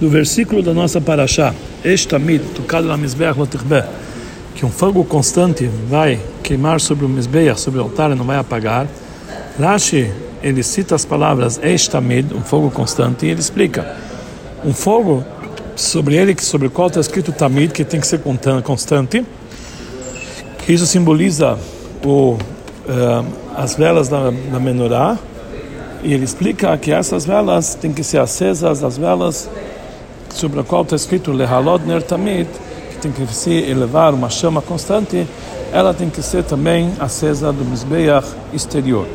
do versículo da nossa paraxá, Estamid, tocado na Mizbeach Lotichbe, que um fogo constante vai queimar sobre o Mizbeach, sobre o altar e não vai apagar. Rashi, ele cita as palavras Estamid, um fogo constante, e ele explica, um fogo sobre ele, sobre o qual está escrito Tamid, que tem que ser constante, isso simboliza o, uh, as velas da, da menorá, e ele explica que essas velas têm que ser acesas, as velas sobre a qual está escrito Lehalod Ner Tamid, que tem que se elevar uma chama constante, ela tem que ser também acesa do Mizbeach exterior.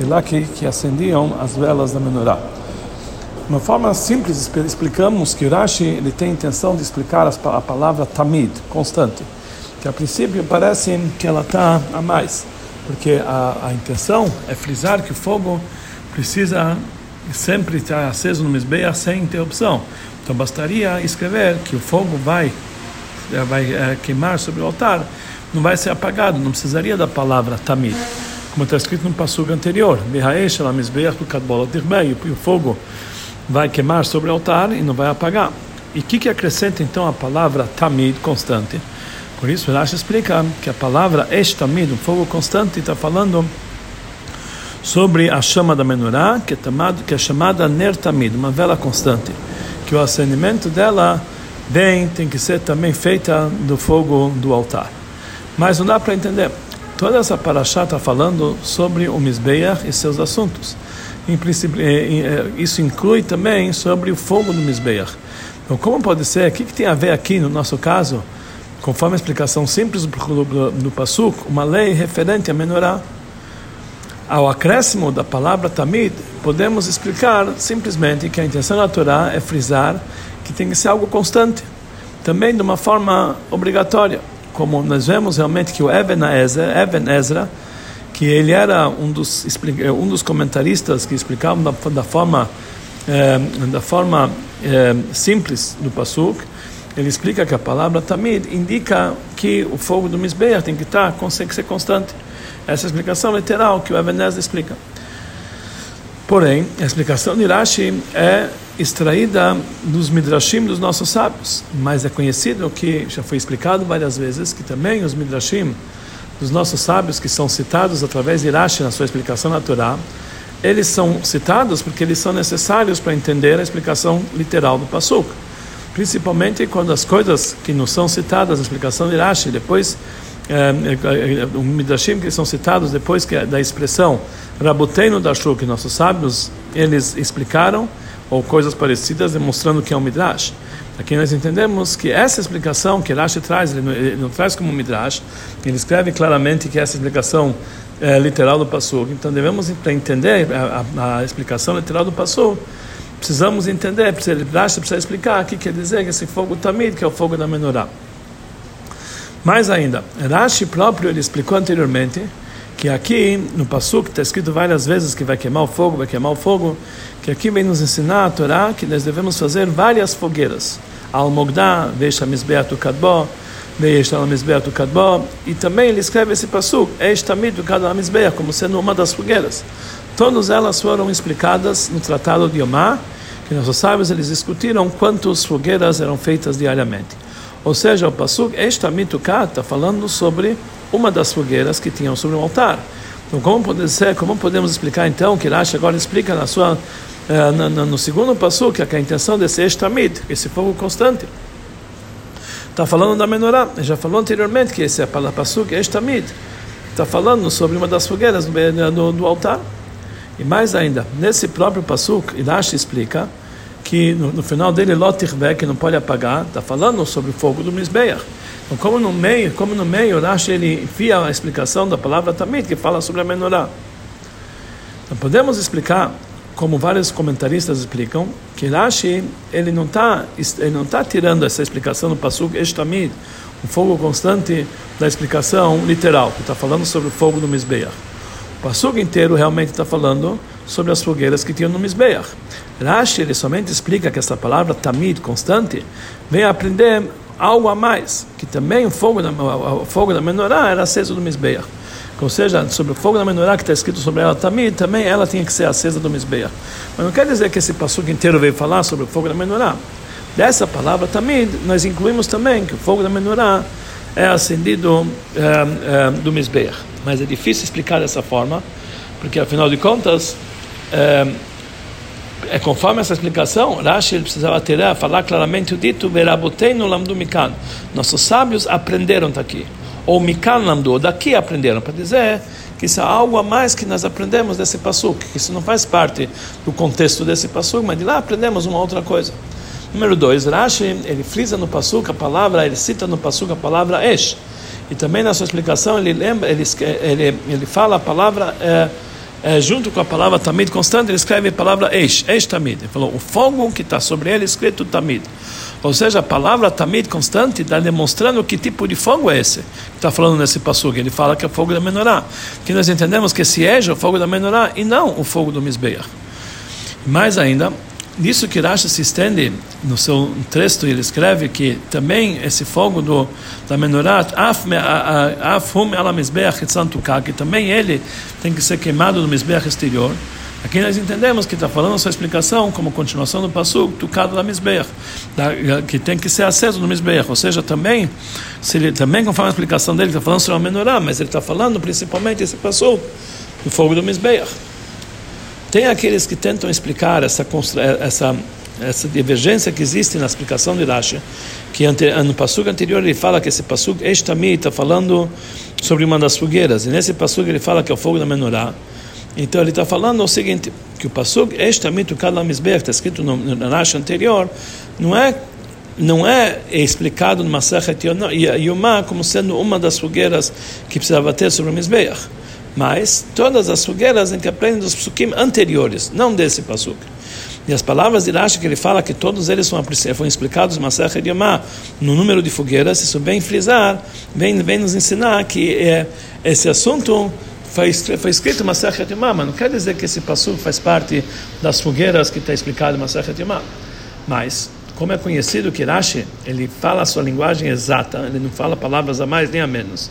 E lá que, que acendiam as velas da menorá. De uma forma simples, explicamos que Rashi ele tem a intenção de explicar a palavra Tamid, constante, que a princípio parece que ela está a mais, porque a, a intenção é frisar que o fogo precisa sempre estar aceso no Mizbeach sem interrupção. Então bastaria escrever que o fogo vai, eh, vai é, queimar sobre o altar, não vai ser apagado, não precisaria da palavra tamid. Como está escrito no passugo anterior, o fogo vai queimar sobre o altar e não vai apagar. E o que, que acrescenta então a palavra tamid, constante? Por isso, Rashi explica que a palavra estamid, um fogo constante, está falando sobre a chama da menorá, que é, chamada, que é chamada ner tamid, uma vela constante que o acendimento dela bem tem que ser também feita do fogo do altar. Mas não dá para entender. Toda essa paraxá está falando sobre o Mizbeach e seus assuntos. Em princípio, isso inclui também sobre o fogo do Mizbeach. Então, como pode ser? O que, que tem a ver aqui, no nosso caso, conforme a explicação simples do, do, do Passuk, uma lei referente a menorá? Ao acréscimo da palavra tamid, podemos explicar simplesmente que a intenção da Torá é frisar que tem que ser algo constante, também de uma forma obrigatória. Como nós vemos realmente que o Eben Ezra, Eben Ezra que ele era um dos, um dos comentaristas que explicavam da, da forma, eh, da forma eh, simples do Pasuk, ele explica que a palavra tamid indica que o fogo do Mizbeach tem que estar, tem que ser constante. Essa é a explicação literal que o Ebenezer explica. Porém, a explicação de Rashi é extraída dos midrashim dos nossos sábios, mas é conhecido que já foi explicado várias vezes que também os midrashim dos nossos sábios que são citados através de Rashi na sua explicação natural, eles são citados porque eles são necessários para entender a explicação literal do pasuk, principalmente quando as coisas que não são citadas na explicação de Rashi depois é, é, é, midrashim que são citados depois que da expressão Raboteinu Dashu, que nossos sábios eles explicaram, ou coisas parecidas, demonstrando que é um midrash. Aqui nós entendemos que essa explicação que Rashi traz, ele não, ele não traz como midrash, ele escreve claramente que essa explicação é literal do Passuk. Então devemos, para entender a, a, a, explicação literal do Passuk, precisamos entender, precisa, Rashi precisa explicar o que quer dizer que esse fogo tamid, que é o fogo da menorá. Mais ainda, Rashi próprio ele explicou anteriormente que aqui no Passuk está escrito várias vezes que vai queimar o fogo, vai queimar o fogo, que aqui vem nos ensinar a Torá que nós devemos fazer várias fogueiras. Al-Mogdá, Veisha Mizbeatu Kadbo, Veisha Mizbeatu Kadbo, e também ele escreve esse Passuk, Eish Tamid Kadbo Mizbeah, como sendo uma das fogueiras. Todas elas foram explicadas no Tratado de Omar, que nossos sábios eles discutiram quantas fogueiras eram feitas diariamente. Ou seja, o Pasuk Estamitukat está falando sobre uma das fogueiras que tinham sobre o altar. Então, como, pode ser, como podemos explicar então que Rashi agora explica na sua, uh, no, no, segundo Pasuk que a intenção desse Estamit, esse fogo constante, está falando da menorá. Já falou anteriormente que esse é Pasuk Estamit, está falando sobre uma das fogueiras do, do, do altar. E mais ainda, nesse próprio Pasuk, Rashi explica que no, no final dele Lotirve, que não pode apagar, está falando sobre o fogo do Mizbeach. Então, como no meio, como no meio, Rashi ele enfia a explicação da palavra também que fala sobre a menorá. Então, podemos explicar, como vários comentaristas explicam, que Rashi ele não está ele não tá tirando essa explicação do pasuk Estamid, o fogo constante da explicação literal, que está falando sobre o fogo do Mizbeach. O pasuk inteiro realmente está falando sobre as fogueiras que tinham no Mizbeach. Rashi ele somente explica que essa palavra tamid, constante, vem aprender algo a mais, que também o fogo da, o fogo da menorá era aceso do Mizbeach. Ou seja, sobre o fogo da menorá que está escrito sobre ela tamid, também ela tinha que ser acesa do Mizbeach. Mas não quer dizer que esse passuco inteiro veio falar sobre o fogo da menorá. Dessa palavra também nós incluímos também que o fogo da menorá é acendido é, é, do Mizbeach. Mas é difícil explicar dessa forma, porque afinal de contas, é, é conforme essa explicação, Rashi precisava ter, falar claramente o dito, no lamdu mikan. Nossos sábios aprenderam daqui. Ou mikan lamdu, daqui aprenderam, para dizer que isso é algo a mais que nós aprendemos desse passuk, que isso não faz parte do contexto desse passuk, mas de lá aprendemos uma outra coisa. Número dois, Rashi, ele frisa no passuk a palavra, ele cita no passuk a palavra esh. E também na sua explicação ele lembra, ele, ele, ele fala a palavra é, é, junto com a palavra tamid constante, ele escreve a palavra esh, esh tamid. Ele falou o fogo que está sobre ele escrito tamid. Ou seja, a palavra tamid constante está demonstrando que tipo de fogo é esse que está falando nesse passuk. Ele fala que é o fogo da menorá. Que nós entendemos que esse esh é o fogo da menorá e não o fogo do misbeach. Mais ainda, Nisso que Rashi se estende no seu texto, ele escreve que também esse fogo do, da menorá, mizbeach que também ele tem que ser queimado no mizbeach exterior. Aqui nós entendemos que está falando a sua explicação como continuação do passo tucado da mizbeach, que tem que ser aceso no mizbeach, ou seja, também, se ele também conforme a explicação dele está falando sobre a menorá, mas ele está falando principalmente esse passo do fogo do mizbeach. Tem aqueles que tentam explicar essa, essa, essa divergência que existe na explicação de Rashi, que no passugo anterior ele fala que esse passugo Eshtami está falando sobre uma das fogueiras, e nesse passugo ele fala que é o fogo da menorá. Então ele está falando o seguinte, que o passugo Eshtami Tukad Mizbech, está escrito no, no Rashi anterior, não é não é explicado no Masachet Yomá como sendo uma das fogueiras que precisava ter sobre o Mizbeach mas todas as fogueiras a gente aprende dos psukim anteriores, não desse pasuk. E as palavras de Rashi que ele fala que todos eles foram, foram explicados no Masech Yomá, no número de fogueiras, isso vem frisar, vem, vem nos ensinar que é, esse assunto foi, foi escrito Masech Yomá, mas não quer dizer que esse pasuk faz parte das fogueiras que está explicado no Masech Yomá. Mas como é conhecido que Rashi, ele fala a sua linguagem exata, ele não fala palavras a mais nem a menos.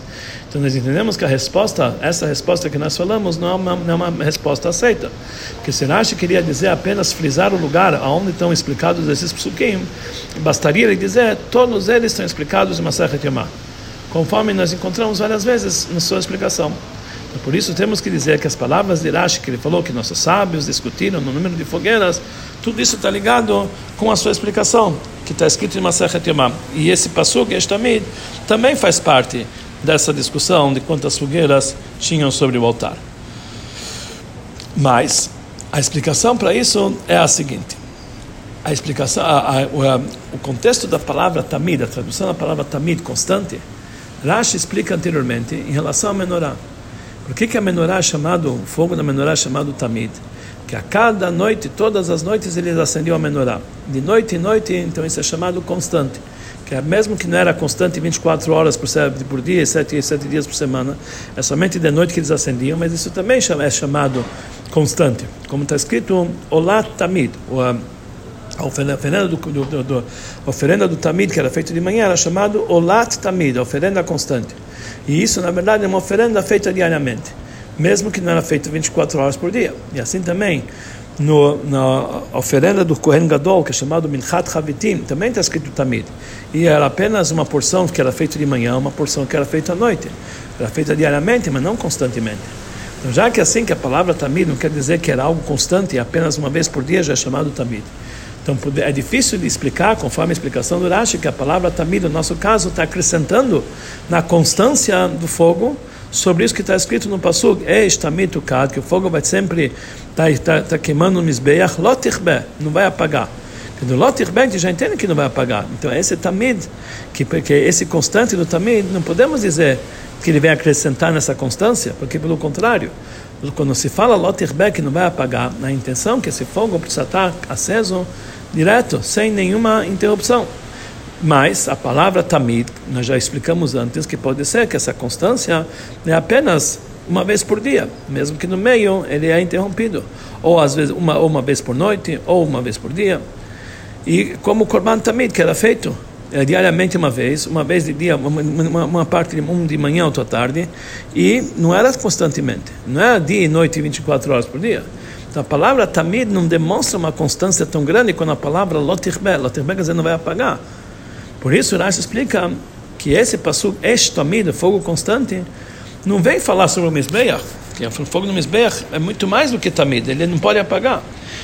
Então nós entendemos que a resposta, essa resposta que nós falamos, não é uma, não é uma resposta aceita. Porque se Rashi queria dizer apenas frisar o lugar onde estão explicados esses psukim, bastaria ele dizer, todos eles estão explicados em Masachet Yomah. Conforme nós encontramos várias vezes na sua explicação. Por isso temos que dizer que as palavras de Rashi, que ele falou que nossos sábios discutiram no número de fogueiras, tudo isso está ligado com a sua explicação, que está escrito em Masachet Yomam. E esse Passuk, Estamid, também faz parte dessa discussão de quantas fogueiras tinham sobre o altar. Mas a explicação para isso é a seguinte: a explicação, a, a, a, o contexto da palavra tamid, a tradução da palavra tamid constante, Rashi explica anteriormente em relação à menorá. Por que, que a menorá é chamado, o fogo da menorá é chamado tamid? Que a cada noite, todas as noites, eles acendiam a menorá. De noite em noite, então isso é chamado constante. Que é, mesmo que não era constante 24 horas por, por dia, 7, 7 dias por semana, é somente de noite que eles acendiam, mas isso também é chamado constante. Como está escrito, Olá Tamid, a oferenda do, do, do, do, oferenda do Tamid, que era feita de manhã, era chamado Olat Tamid, a oferenda constante. E isso, na verdade, é uma oferenda feita diariamente, mesmo que não era feita 24 horas por dia. E assim também, no, na oferenda do Kohen Gadol, que é chamado Minchat Havitim, também está escrito Tamid. E era apenas uma porção que era feita de manhã, uma porção que era feita à noite. Era feita diariamente, mas não constantemente. Então, já que é assim que a palavra Tamid não quer dizer que era algo constante, apenas uma vez por dia já é chamado Tamid. Então é difícil de explicar, conforme a explicação do Rashi, que a palavra tamid, no nosso caso, está acrescentando na constância do fogo sobre isso que está escrito no Pasuk, que o fogo vai sempre estar tá, tá, tá queimando no lotichbe, não vai apagar. Do lotichbe, a gente já entende que não vai apagar. Então esse tamid, que, que esse constante do tamid, não podemos dizer que ele vem acrescentar nessa constância, porque pelo contrário, quando se fala lotichbe, que não vai apagar, na intenção que esse fogo precisa estar aceso direto, sem nenhuma interrupção. Mas a palavra tamid, nós já explicamos antes que pode ser que essa constância é apenas uma vez por dia, mesmo que no meio ele é interrompido, ou às vezes uma, uma vez por noite, ou uma vez por dia. E como o Korban Tamid, que era feito é, diariamente uma vez, uma vez de dia, uma, uma, uma parte de, um de manhã, outra tarde, e não era constantemente, não era dia e noite 24 horas por dia. Então a palavra tamid não demonstra uma constância tão grande quando a palavra lotirbe, lotirbe quer dizer não vai apagar. Por isso Rashi explica que esse passo esh tamid, fogo constante, não vem falar sobre o Mizbeach, o fogo no Mizbeach é muito mais do que tamid, ele não pode apagar.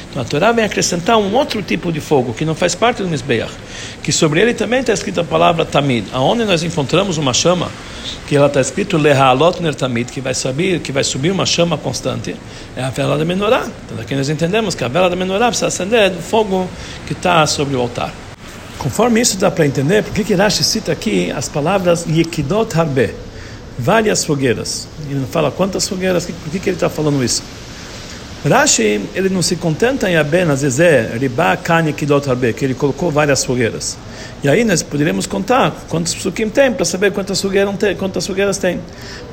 Então a Torá vem acrescentar um outro tipo de fogo que não faz parte do Mizbeach, que sobre ele também está escrita a palavra tamid, aonde nós encontramos uma chama que ela está escrito Lehalot Ner Tamid, que vai subir, que vai subir uma chama constante, é a vela da menorá. Então aqui nós entendemos que a vela da menorá precisa acender do fogo que está sobre o altar. Conforme isso dá para entender, por que Rashi cita aqui as palavras Yekidot Harbe, várias fogueiras. Ele não fala quantas fogueiras, por que que ele está falando isso? Rashi, ele não se contenta em apenas dizer Riba Kanye Kidot Harbe, que ele colocou várias fogueiras. E aí nós poderíamos contar quantos psukim tem para saber quantas fogueiras tem, quantas fogueiras tem.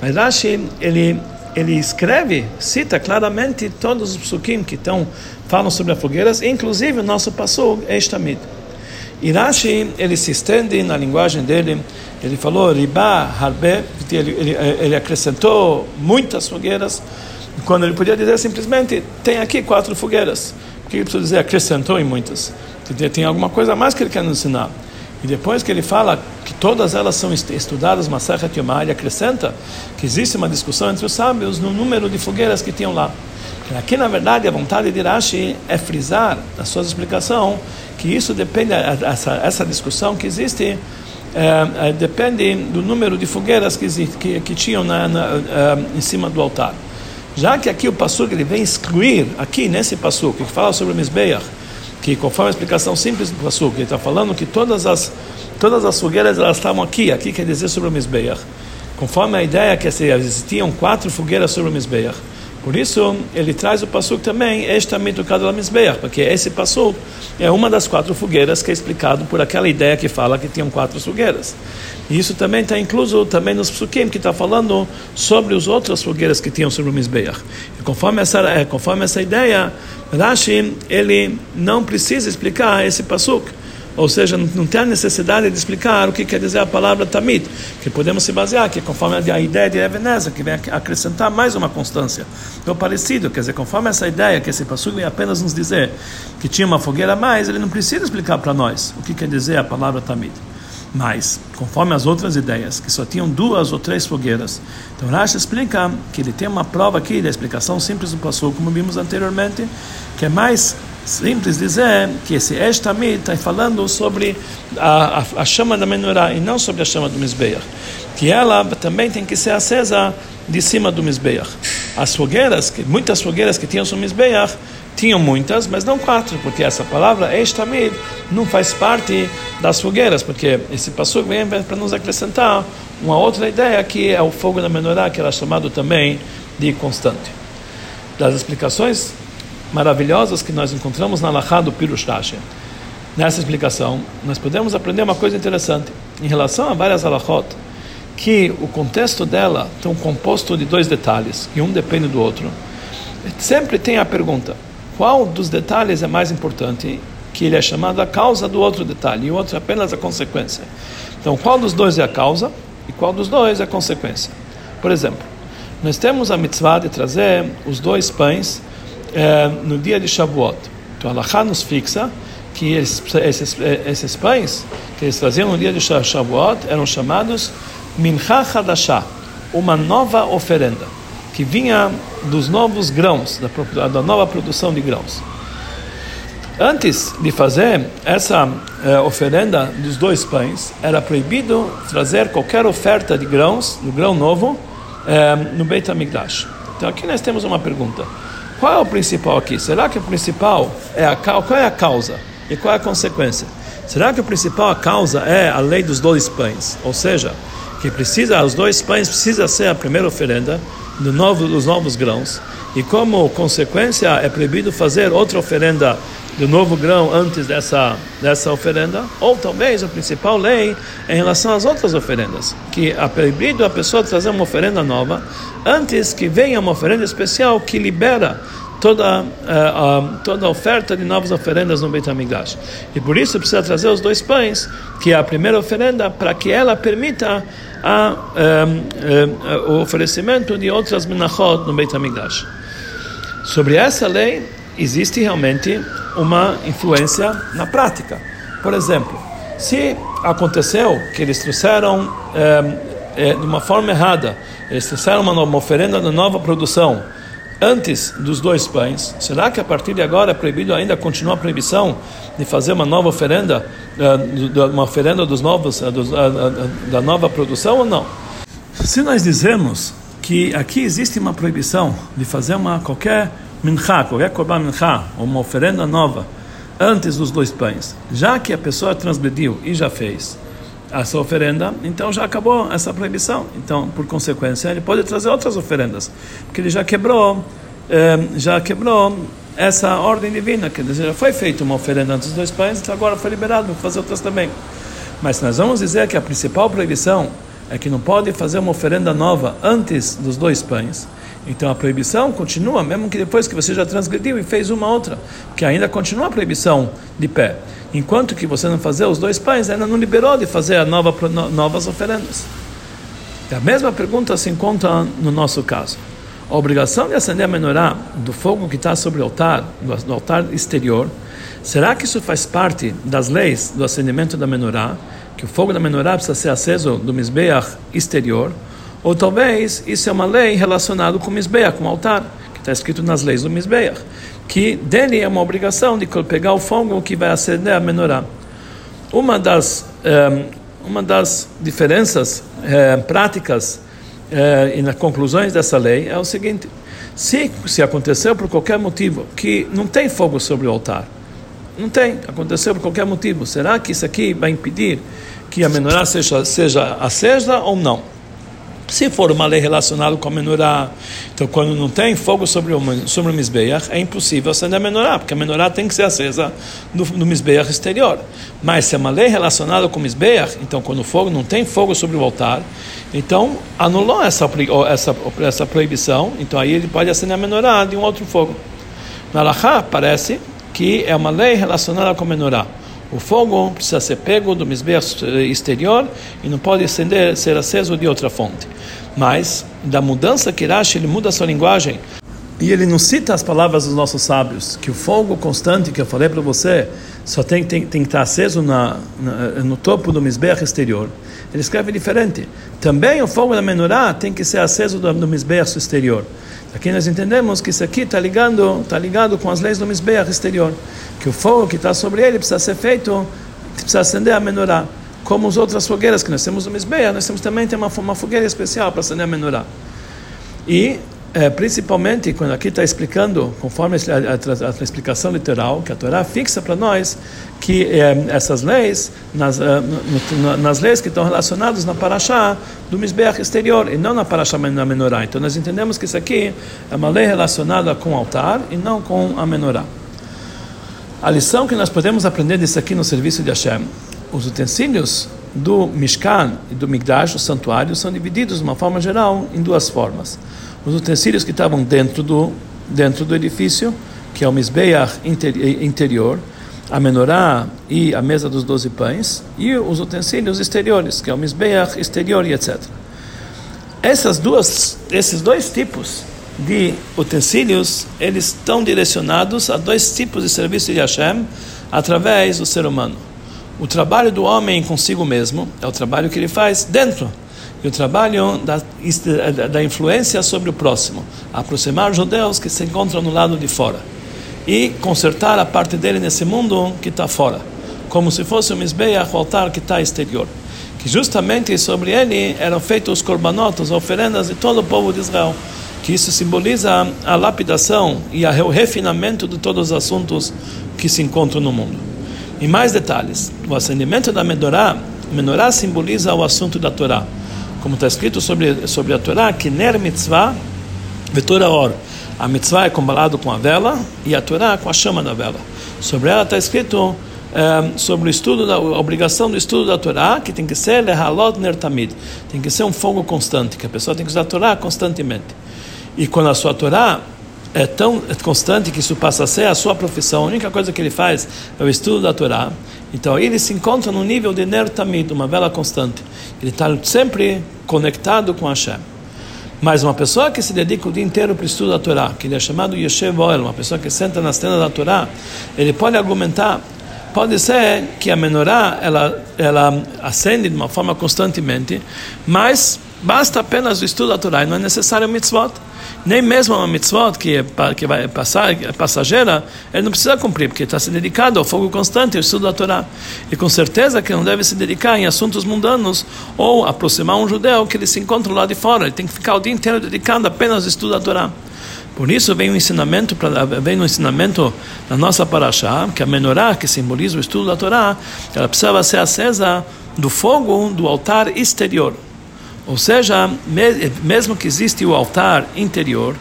Mas Rashi, ele ele escreve, cita claramente todos os psukim que estão falam sobre as fogueiras, inclusive o nosso passou Eshtamid. E Rashi, ele se estende na linguagem dele, ele falou Riba Harbe, ele, ele, ele acrescentou muitas fogueiras, quando ele podia dizer simplesmente, tem aqui quatro fogueiras. O que ele precisa dizer? Acrescentou em muitas. Tem alguma coisa mais que ele quer nos ensinar. E depois que ele fala que todas elas são estudadas, Masachat Yomar, ele acrescenta que existe uma discussão entre os sábios no número de fogueiras que tinham lá. Aqui, na verdade, a vontade de Rashi é frisar na sua explicação que isso depende, essa, essa discussão que existe, é, depende do número de fogueiras que, que, que tinham na, na, é, em cima do altar. Já que aqui o Passuk ele vem excluir, aqui nesse Passuk, que fala sobre o Mizbeach, que conforme a explicação simples do Passuk, ele está falando que todas as, todas as fogueiras elas estavam aqui, aqui quer dizer sobre o Mizbeach. Conforme a ideia que existiam quatro fogueiras sobre o Mizbeach. Por isso, ele traz o Passuk também, este mitocado la Mizbeach, porque esse Passuk é uma das quatro fogueiras que é explicado por aquela ideia que fala que tinham quatro fogueiras. E isso também está incluso também nos psukim, que está falando sobre as outras fogueiras que tinham sobre o Mizbeach. E conforme essa, é, conforme essa ideia, Rashi, ele não precisa explicar esse pasuk. Ou seja, não tem a necessidade de explicar o que quer dizer a palavra tamid, que podemos se basear, que conforme a ideia de Ebenezer, que vem acrescentar mais uma constância. Então, parecido, quer dizer, conforme essa ideia, que esse passuco vem apenas nos dizer que tinha uma fogueira a mais, ele não precisa explicar para nós o que quer dizer a palavra tamid. Mas, conforme as outras ideias, que só tinham duas ou três fogueiras, então Rashi explica que ele tem uma prova aqui da explicação simples do passuco, como vimos anteriormente, que é mais simples dizer que esse Eshtami está falando sobre a, a, a, chama da menorá e não sobre a chama do Mizbeach. Que ela também tem que ser acesa de cima do Mizbeach. As fogueiras, que, muitas fogueiras que tinham sobre o Mizbeach, tinham muitas, mas não quatro, porque essa palavra Eshtami não faz parte das fogueiras, porque esse passo vem para nos acrescentar uma outra ideia que é o fogo da menorá, que era chamado também de constante. Das explicações maravilhosas que nós encontramos na Lachá do Pirush Rashi. Nessa explicação, nós podemos aprender uma coisa interessante. Em relação a várias alachot, que o contexto dela um composto de dois detalhes, e um depende do outro. Sempre tem a pergunta: qual dos detalhes é mais importante? Que ele é chamado a causa do outro detalhe, e o outro é apenas a consequência. Então, qual dos dois é a causa e qual dos dois é a consequência? Por exemplo, nós temos a mitzvah de trazer os dois pães é, no dia de Shavuot. Então, a Lacha nos fixa que esses, esses, esses, pães que eles traziam no dia de Shavuot eram chamados Mincha Hadashah, uma nova oferenda, que vinha dos novos grãos, da, da nova produção de grãos. Antes de fazer essa eh, oferenda dos dois pães, era proibido trazer qualquer oferta de grãos, do grão novo, eh, no Beit HaMikdash. Então aqui nós temos uma pergunta. Qual é o principal aqui? Será que o principal é a qual é a causa e qual é a consequência? Será que o principal a causa é a lei dos dois pães? Ou seja, que precisa os dois pães precisa ser a primeira oferenda do novo, dos novos grãos e como consequência é proibido fazer outra oferenda do novo grão antes dessa dessa oferenda ou talvez a principal lei em relação às outras oferendas que é proibido a pessoa trazer uma oferenda nova antes que venha uma oferenda especial que libera toda, uh, uh, toda a oferta de novas oferendas no Beit HaMikdash. E por isso precisa trazer os dois pães, que é a primeira oferenda, para que ela permita a, um, um, o oferecimento de outras menachot no Beit HaMikdash. Sobre essa lei existe realmente uma influência na prática. Por exemplo, se aconteceu que eles trouxeram é, é, de uma forma errada, eles trouxeram uma, uma oferenda de nova produção antes dos dois pães, será que a partir de agora é proibido ainda continuar a proibição de fazer uma nova oferenda, é, uma oferenda dos novos, da nova produção ou não? Se nós dizemos que aqui existe uma proibição de fazer uma qualquer minchá, qualquer korban minchá, uma oferenda nova, antes dos dois pães, já que a pessoa transgrediu e já fez essa oferenda, então já acabou essa proibição. Então, por consequência, ele pode trazer outras oferendas, porque ele já quebrou, eh, já quebrou essa ordem divina, dizer, já foi feita uma oferenda antes dos dois pães, então agora foi liberado para fazer outras também. Mas nós vamos dizer que a principal proibição é que não pode fazer uma oferenda nova antes dos dois pães. Então a proibição continua, mesmo que depois que você já transgrediu e fez uma outra, que ainda continua a proibição de pé. Enquanto que você não fazer os dois pães, ainda não liberou de fazer a nova, novas oferendas. E a mesma pergunta se encontra no nosso caso. A obrigação de acender a menorá do fogo que está sobre o altar, do altar exterior, será que isso faz parte das leis do acendimento da menorá? que o fogo da menorá precisa ser aceso do Mizbeach exterior, ou talvez isso é uma lei relacionada com o Mizbeach, com o altar, que está escrito nas leis do Mizbeach, que dele é uma obrigação de pegar o fogo que vai acender a menorá. Uma das, um, ehm, uma das diferenças uh, práticas uh, e nas conclusões dessa lei é o seguinte: se, se aconteceu por qualquer motivo que não tem fogo sobre o altar, não tem, aconteceu por qualquer motivo. Será que isso aqui vai impedir que a menorá seja, seja acesa ou não? Se for uma lei relacionada com a menorá, então quando não tem fogo sobre o, sobre o Mizbeach, é impossível acender a menorá, porque a menorá tem que ser acesa no, no Mizbeach exterior. Mas se é uma lei relacionada com o Mizbeach, então quando o fogo não tem fogo sobre o altar, então anulou essa, essa, essa proibição, então aí ele pode acender a menorá de um outro fogo. Na Lahá parece que é uma lei relacionada com a menorá. O fogo precisa ser pego do misbeach exterior e não pode acender, ser aceso de outra fonte. Mas, da mudança que Rashi, ele muda a sua linguagem e ele não cita as palavras dos nossos sábios, que o fogo constante que eu falei para você só tem, tem, tem que estar aceso na, na, no topo do misbeach exterior. Ele escreve diferente. Também o fogo da menorá tem que ser aceso do, do misbeach exterior. Aqui nós entendemos que isso aqui está ligado, tá ligado com as leis do Mizbeach exterior, que o fogo que está sobre ele precisa ser feito, precisa acender a menorá. Como as outras fogueiras que nós temos no Mizbeach, nós temos também tem uma, uma fogueira especial para acender a menorá. E é, principalmente quando aqui está explicando, conforme a, a, a, explicação literal, que a Torá fixa para nós que é, essas leis, nas, uh, no, nas leis que estão relacionadas na Paraxá do Mizbeach exterior e não na Paraxá na Menorá. Então nós entendemos que isso aqui é uma lei relacionada com o altar e não com a Menorá. A lição que nós podemos aprender disso aqui no serviço de Hashem, os utensílios do Mishkan e do Migdash, o santuário, são divididos de uma forma geral em duas formas os utensílios que estavam dentro do, dentro do edifício, que é o Mizbeach interior, a menorá e a mesa dos doze pães, e os utensílios exteriores, que é o Mizbeach exterior e etc. Essas duas, esses dois tipos de utensílios, eles estão direcionados a dois tipos de serviço de Hashem através do ser humano. O trabalho do homem consigo mesmo é o trabalho que ele faz dentro e o trabalho da, da influência sobre o próximo, aproximar judeus que se encontram no lado de fora e consertar a parte dele nesse mundo que está fora, como se fosse um Mizbeach, o altar que está exterior. Que justamente sobre ele eram feitos os corbanotos, as oferendas de todo o povo de Israel. Que isso simboliza a lapidação e o refinamento de todos os assuntos que se encontram no mundo. E mais detalhes: o acendimento da menorá, menorá simboliza o assunto da Torá como está escrito sobre, sobre a Torá, que ner mitzvah vetora or. A mitzvah é comparado com a vela e a Torá com a chama da vela. Sobre ela está escrito é, sobre o estudo da a obrigação do estudo da Torá, que tem que ser lehalot ner tamid, tem que ser um fogo constante, que a pessoa tem que usar a Torá constantemente. E quando a sua Torá é tão constante que isso passa a ser a sua profissão, a única coisa que ele faz é o estudo da Torá. Então ele se encontra no nível de Ner Tamid, uma vela constante. Ele está sempre conectado com Hashem. Mas uma pessoa que se dedica o dia inteiro para o estudo da Torá, que ele é chamado Yeshev Oel, uma pessoa que senta na cena da Torá, ele pode argumentar, pode ser que a menorá ela, ela acende de uma forma constantemente, mas basta apenas o estudo da Torá não é necessário mitzvot nem mesmo uma mitzvot que, é, que vai passar, é passageira, ele não precisa cumprir, porque está se dedicado ao fogo constante, ao estudo da Torá. E com certeza que não deve se dedicar em assuntos mundanos ou aproximar um judeu que ele se encontra lá de fora. Ele tem que ficar o dia inteiro dedicado apenas ao estudo da Torá. Por isso vem o ensinamento, vem o ensinamento da nossa paraxá, que a menorá, que simboliza o estudo da Torá, ela precisava ser acesa do fogo do altar exterior. Ou seja, mesmo que existe o altar interior,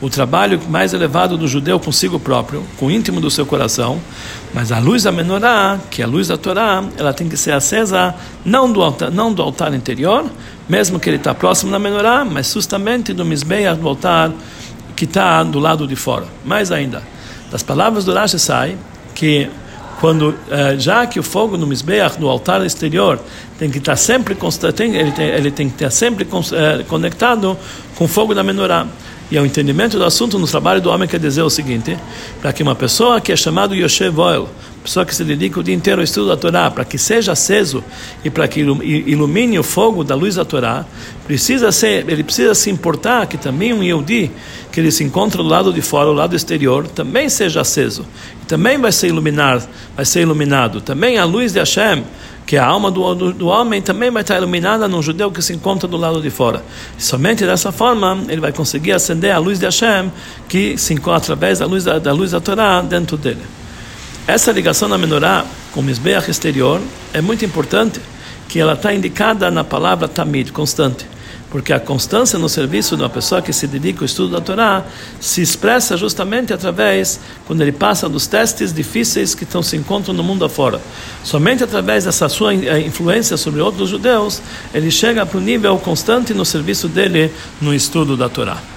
o trabalho mais elevado do judeu consigo próprio, com o íntimo do seu coração, mas a luz da menorá, que é a luz da Torá, ela tem que ser acesa não do altar, não do altar interior, mesmo que ele está próximo da menorá, mas justamente do misbeia do altar que está do lado de fora. Mais ainda, das palavras do Rashi sai que quando eh, já que o fogo no misbeach do altar exterior tem que estar sempre ele tem, ele tem que estar sempre eh, conectado com o fogo da menorá e o entendimento do assunto no trabalho do homem quer dizer o seguinte para que uma pessoa que é chamado Yoshev Oil pessoa que se dedica o dia inteiro ao estudo da Torá, para que seja aceso e para que ilumine o fogo da luz da Torá, precisa ser, ele precisa se importar que também um Yehudi, que ele se encontra do lado de fora, do lado exterior, também seja aceso. Também vai ser iluminado, vai ser iluminado. Também a luz de Hashem, que a alma do, do, do, homem também vai estar iluminada num judeu que se encontra do lado de fora. Somente dessa forma ele vai conseguir acender a luz de Hashem, que se encontra através da luz da, da luz da Torá dentro dele. Essa ligação na menorá com o Mizbeach exterior é muito importante, que ela está indicada na palavra tamid, constante. Porque a constância no serviço de uma pessoa que se dedica ao estudo da Torá se expressa justamente através, quando ele passa dos testes difíceis que estão, se encontram no mundo afora. Somente através dessa sua eh, influência sobre outros judeus, ele chega para o nível constante no serviço dele no estudo da Torá.